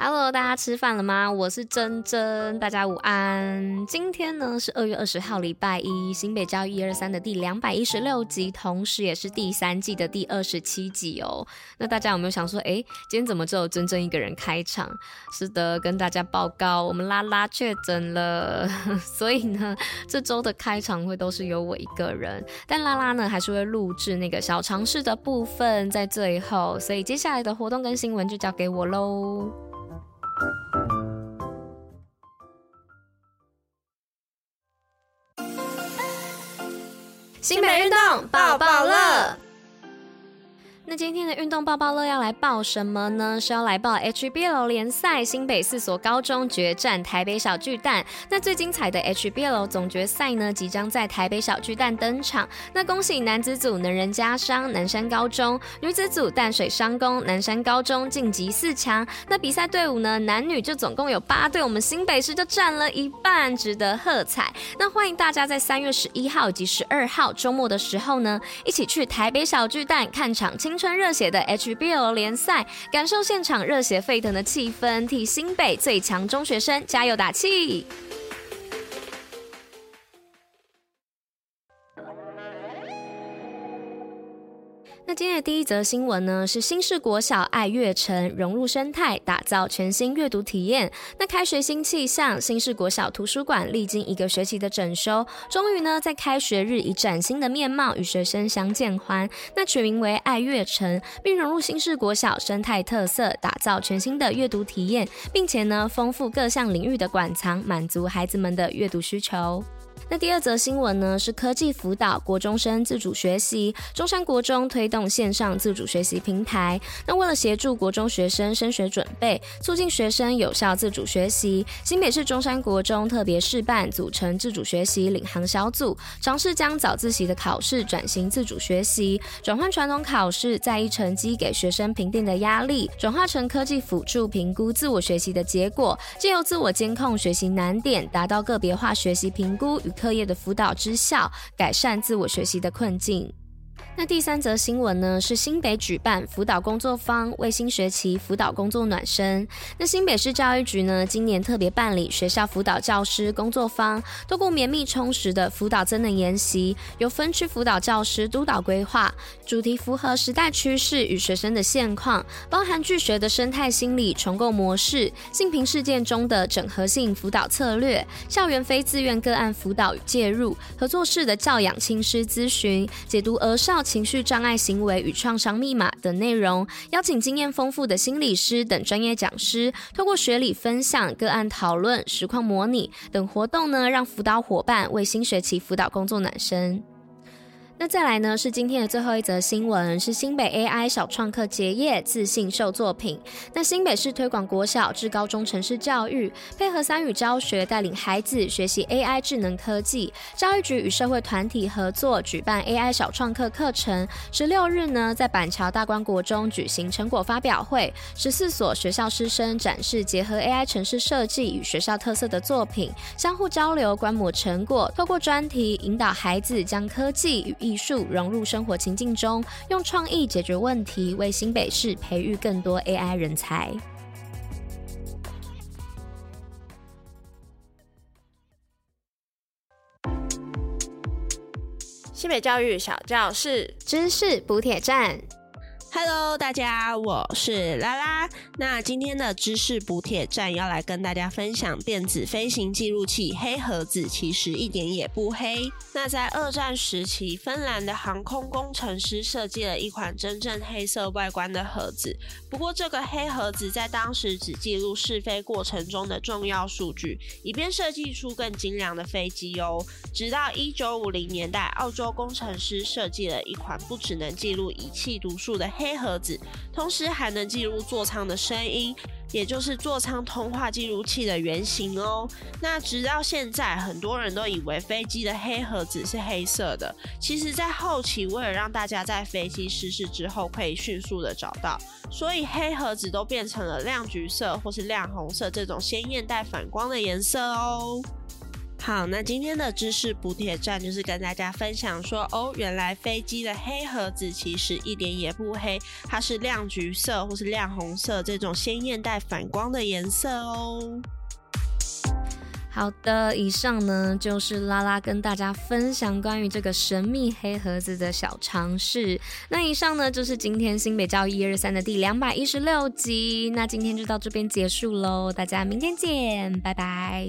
Hello，大家吃饭了吗？我是珍珍，大家午安。今天呢是二月二十号，礼拜一，新北教育一二三的第两百一十六集，同时也是第三季的第二十七集哦。那大家有没有想说，哎，今天怎么只有珍珍一个人开场？是的，跟大家报告，我们拉拉确诊了，所以呢，这周的开场会都是由我一个人。但拉拉呢，还是会录制那个小尝试的部分在最后，所以接下来的活动跟新闻就交给我喽。新北运动抱抱乐。那今天的运动爆爆乐要来报什么呢？是要来报 HBL 联赛，新北四所高中决战台北小巨蛋。那最精彩的 HBL 总决赛呢，即将在台北小巨蛋登场。那恭喜男子组能仁家商南山高中，女子组淡水商工南山高中晋级四强。那比赛队伍呢，男女就总共有八队，我们新北市就占了一半，值得喝彩。那欢迎大家在三月十一号及十二号周末的时候呢，一起去台北小巨蛋看场穿热血的 HBL 联赛，感受现场热血沸腾的气氛，替新北最强中学生加油打气。那今天的第一则新闻呢，是新市国小爱阅城融入生态，打造全新阅读体验。那开学新气象，新市国小图书馆历经一个学期的整修，终于呢在开学日以崭新的面貌与学生相见欢。那取名为爱阅城，并融入新市国小生态特色，打造全新的阅读体验，并且呢丰富各项领域的馆藏，满足孩子们的阅读需求。那第二则新闻呢，是科技辅导国中生自主学习，中山国中推动线上自主学习平台。那为了协助国中学生升学准备，促进学生有效自主学习，新北市中山国中特别试办组成自主学习领航小组，尝试将早自习的考试转型自主学习，转换传统考试在意成绩给学生评定的压力，转化成科技辅助评估自我学习的结果，借由自我监控学习难点，达到个别化学习评估与课业的辅导之效，改善自我学习的困境。那第三则新闻呢，是新北举办辅导工作坊，为新学期辅导工作暖身。那新北市教育局呢，今年特别办理学校辅导教师工作坊，透过绵密充实的辅导增能研习，由分区辅导教师督导规划，主题符合时代趋势与学生的现况，包含拒学的生态心理重构模式、性平事件中的整合性辅导策略、校园非自愿个案辅导与介入、合作式的教养亲师咨询、解读儿少情绪障碍行为与创伤密码等内容，邀请经验丰富的心理师等专业讲师，透过学理分享、个案讨论、实况模拟等活动呢，让辅导伙伴为新学期辅导工作暖身。那再来呢，是今天的最后一则新闻，是新北 AI 小创客结业自信秀作品。那新北市推广国小至高中程式教育，配合三语教学，带领孩子学习 AI 智能科技。教育局与社会团体合作举办 AI 小创客课程。十六日呢，在板桥大观国中举行成果发表会，十四所学校师生展示结合 AI 程式设计与学校特色的作品，相互交流观摩成果，透过专题引导孩子将科技与艺术融入生活情境中，用创意解决问题，为新北市培育更多 AI 人才。新北教育小教室，知识补铁站。Hello，大家，我是拉拉。那今天的知识补铁站要来跟大家分享电子飞行记录器黑盒子，其实一点也不黑。那在二战时期，芬兰的航空工程师设计了一款真正黑色外观的盒子。不过，这个黑盒子在当时只记录试飞过程中的重要数据，以便设计出更精良的飞机哦。直到一九五零年代，澳洲工程师设计了一款不只能记录仪器读数的黑黑盒子，同时还能记录座舱的声音，也就是座舱通话记录器的原型哦。那直到现在，很多人都以为飞机的黑盒子是黑色的。其实，在后期为了让大家在飞机失事之后可以迅速的找到，所以黑盒子都变成了亮橘色或是亮红色这种鲜艳带反光的颜色哦。好，那今天的知识补铁站就是跟大家分享说，哦，原来飞机的黑盒子其实一点也不黑，它是亮橘色或是亮红色这种鲜艳带反光的颜色哦。好的，以上呢就是拉拉跟大家分享关于这个神秘黑盒子的小常识。那以上呢就是今天新北教育一二三的第两百一十六集。那今天就到这边结束喽，大家明天见，拜拜。